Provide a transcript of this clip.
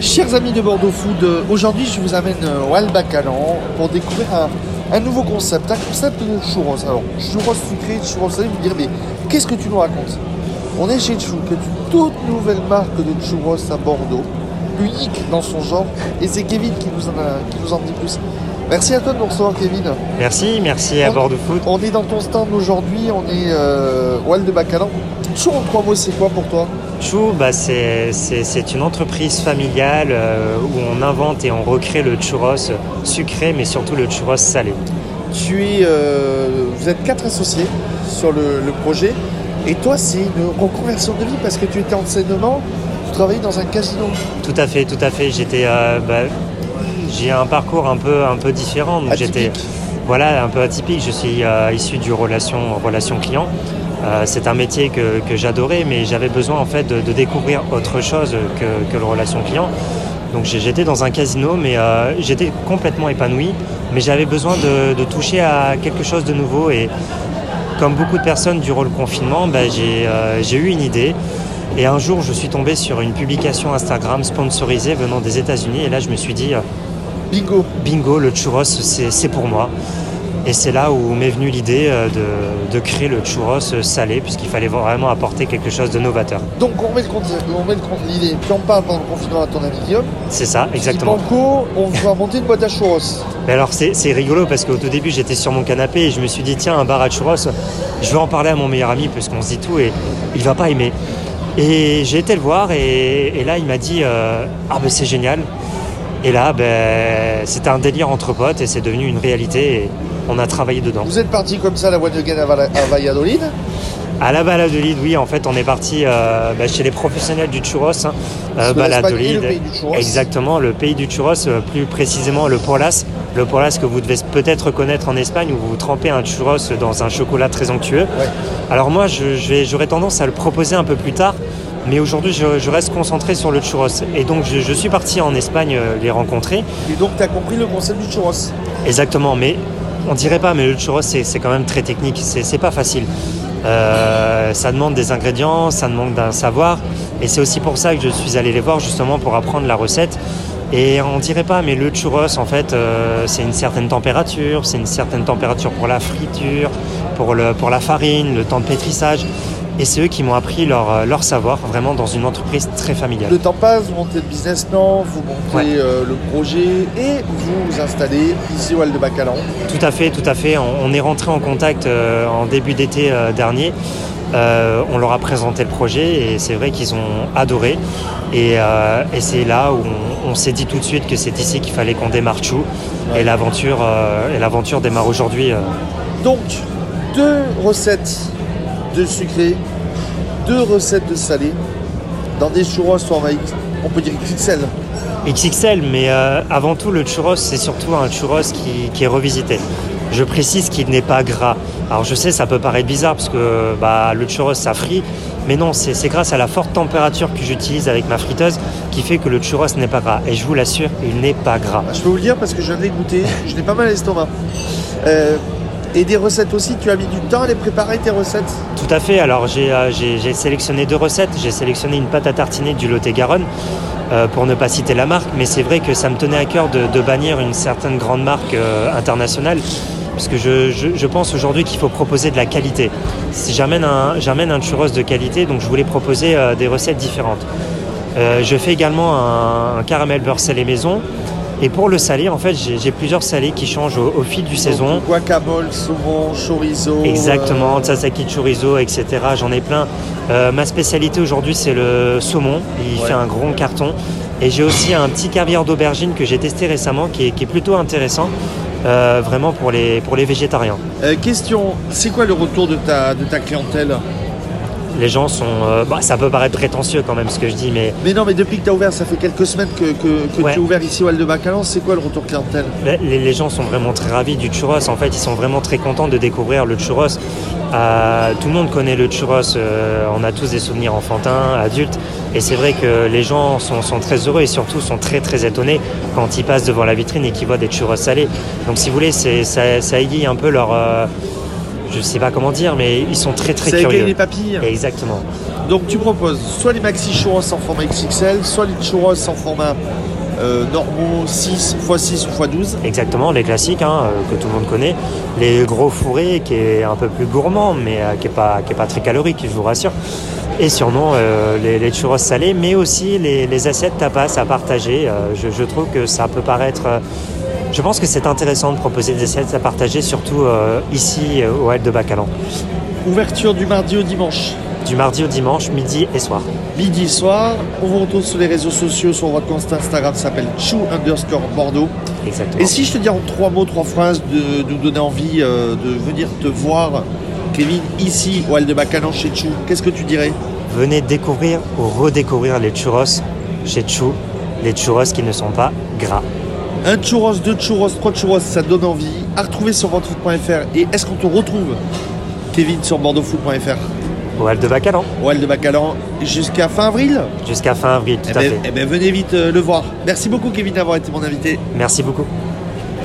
Chers amis de Bordeaux Food, euh, aujourd'hui je vous amène euh, au Albacalan pour découvrir un, nouveau concept, un concept de churros. Alors, churros sucré, churros salé, vous me direz, mais qu'est-ce que tu nous racontes? On est chez Chou, qui est une toute nouvelle marque de churros à Bordeaux, unique dans son genre, et c'est Kevin qui nous, en a- qui nous en dit plus. Merci à toi de nous recevoir Kevin. Merci, merci à Bordeaux Food. On est dans ton stand aujourd'hui, on est euh, au Albacalan. Chou en trois mots, c'est quoi pour toi? Chou, bah, c'est une entreprise familiale euh, où on invente et on recrée le churros sucré, mais surtout le churros salé. Tu es, euh, vous êtes quatre associés sur le, le projet. Et toi, c'est une reconversion de vie parce que tu étais enseignement, tu travaillais dans un casino. Tout à fait, tout à fait. J'étais, euh, bah, j'ai un parcours un peu, un peu différent. Donc j'étais, voilà, un peu atypique. Je suis euh, issu du relation, relation client. Euh, c'est un métier que, que j'adorais, mais j'avais besoin en fait de, de découvrir autre chose que, que le relation client. Donc j'étais dans un casino, mais euh, j'étais complètement épanoui. Mais j'avais besoin de, de toucher à quelque chose de nouveau. Et comme beaucoup de personnes durant le confinement, bah, j'ai euh, j'ai eu une idée. Et un jour, je suis tombé sur une publication Instagram sponsorisée venant des États-Unis. Et là, je me suis dit, euh, Bingo. bingo, le churros, c'est pour moi. Et c'est là où m'est venue l'idée euh, de, de créer le churros salé, puisqu'il fallait vraiment apporter quelque chose de novateur. Donc on met l'idée. Puis on parle pendant le confinement à ton ami Guillaume? C'est ça, exactement. Banco, on va monter une boîte à churros. Mais alors c'est c'est rigolo parce qu'au tout début j'étais sur mon canapé et je me suis dit tiens un bar à churros, je vais en parler à mon meilleur ami parce qu'on se dit tout et il va pas aimer. Et j'ai été le voir et, et là il m'a dit euh, ah ben c'est génial. Et là ben c'était un délire entre potes et c'est devenu une réalité et on a travaillé dedans. Vous êtes parti comme ça à la Again à, Valladolid? À la Valladolid, oui, en fait, on est parti euh, bah, chez les professionnels du churros. Hein, l'Espagne est le pays du churros. Exactement, le pays du churros, euh, plus précisément le Porlas. Le Porlas que vous devez peut-être connaître en Espagne où vous trempez un churros dans un chocolat très onctueux. Ouais. Alors moi, j'aurais tendance à le proposer un peu plus tard. Mais aujourd'hui, je, je reste concentré sur le churros. Et donc, je, je suis parti en Espagne euh, les rencontrer. Et donc tu as compris le concept du churros? Exactement, mais on dirait pas, mais le churros c'est quand même très technique, c'est c'est pas facile. Euh, ça demande des ingrédients, ça demande d'un savoir, et c'est aussi pour ça que je suis allé les voir justement pour apprendre la recette. Et on dirait pas, mais le churros en fait euh, c'est une certaine température, c'est une certaine température pour la friture, pour, le, pour la farine, le temps de pétrissage. Et c'est eux qui m'ont appris leur, euh, leur savoir vraiment dans une entreprise très familiale. Le temps passe, vous montez le business plan, vous montez Ouais. euh, le projet et vous vous installez ici au de Bacalan. Tout à fait, tout à fait. On, on est rentré en contact euh, en début d'été euh, dernier. On leur a présenté le projet et c'est vrai qu'ils ont adoré. Et, et c'est là où on, on s'est dit tout de suite que c'est ici qu'il fallait qu'on démarre Chou. Ouais. Et l'aventure euh, et l'aventure démarre aujourd'hui. euh. Donc, deux recettes de sucré, deux recettes de salé, dans des churros X, on peut dire XXL. XXL, mais euh, avant tout, le churros, c'est surtout un churros qui, qui est revisité. Je précise qu'il n'est pas gras. Alors je sais, ça peut paraître bizarre parce que bah, le churros, ça frit, mais non, c'est grâce à la forte température que j'utilise avec ma friteuse qui fait que le churros n'est pas gras. Et je vous l'assure, il n'est pas gras. Ah, Je peux vous le dire parce que je viens de goûter, je n'ai pas mal à l'estomac. Euh, et des recettes aussi, tu as mis du temps à les préparer tes recettes Tout à fait. Alors j'ai euh, sélectionné deux recettes. J'ai sélectionné une pâte à tartiner du Lot-et-Garonne euh, pour ne pas citer la marque, mais c'est vrai que ça me tenait à cœur de, bannir une certaine grande marque euh, internationale. Parce que je, pense aujourd'hui qu'il faut proposer de la qualité. J'amène un, un churros de qualité, donc je voulais proposer des recettes différentes. Je fais également un, un caramel beurre salé maison. Et pour le salé, en fait, j'ai plusieurs salés qui changent au, au fil du saison. Guacamole, saumon, chorizo. Exactement, euh, tzatziki chorizo, etc. J'en ai plein. Euh, ma spécialité aujourd'hui, c'est le saumon. Il Ouais. fait un gros carton. Et j'ai aussi un petit caviar d'aubergine que j'ai testé récemment, qui est, qui est plutôt intéressant, euh, vraiment pour les, pour les végétariens. euh, question, c'est quoi le retour de ta, de ta clientèle? Les gens sont... euh, bah, ça peut paraître prétentieux quand même ce que je dis, mais Mais non, mais depuis que tu as ouvert, ça fait quelques semaines que, que, que Ouais. tu es ouvert ici au de Bacalan, c'est quoi le retour clientèle? Mais Les, les gens sont vraiment très ravis du churros. En fait, ils sont vraiment très contents de découvrir le churros. Euh, tout le monde connaît le churros. euh, on a tous des souvenirs enfantins, adultes. Et c'est vrai que les gens sont, sont très heureux et surtout sont très très étonnés quand ils passent devant la vitrine et qu'ils voient des churros salés. Donc, si vous voulez, ça, ça aiguille un peu leur, je sais pas comment dire, mais ils sont très très curieux. les papilles. Exactement. Donc tu proposes soit les maxi churros en format XXL, soit les churros en format euh, normaux 6 x 6 ou x 12. Exactement, les classiques hein, euh, que tout le monde connaît. Les gros fourrés qui est un peu plus gourmand, mais euh, qui est pas qui est pas très calorique, je vous rassure. Et sûrement euh, les, les churros salés, mais aussi les, les assiettes tapas à partager. Je, je trouve que ça peut paraître. Je pense que c'est intéressant de proposer des assiettes à partager, surtout euh, ici euh, au Hall de Bacalan. Ouverture du mardi au dimanche, Du mardi au dimanche, midi et soir. midi et soir. On vous retrouve sur les réseaux sociaux, sur votre compte Instagram, ça s'appelle chou underscore Bordeaux. Exactement. Et si je te dis en trois mots, trois phrases de, de nous donner envie euh, de venir te voir, Kevin, ici au Hall de Bacalan chez Chou, qu'est-ce que tu dirais? Venez découvrir ou redécouvrir les churros chez Chou, les churros qui ne sont pas gras. Un churros, deux churros, trois churros, ça donne envie. À retrouver sur votrefoot.fr. Et est-ce qu'on te retrouve, Kevin, sur bordeauxfoot.fr Au Hall de Bacalan, au Hall de Bacalan jusqu'à fin avril? Jusqu'à fin avril, tout eh à ben, fait. eh ben, venez vite euh, le voir. Merci beaucoup, Kevin, d'avoir été mon invité. Merci beaucoup.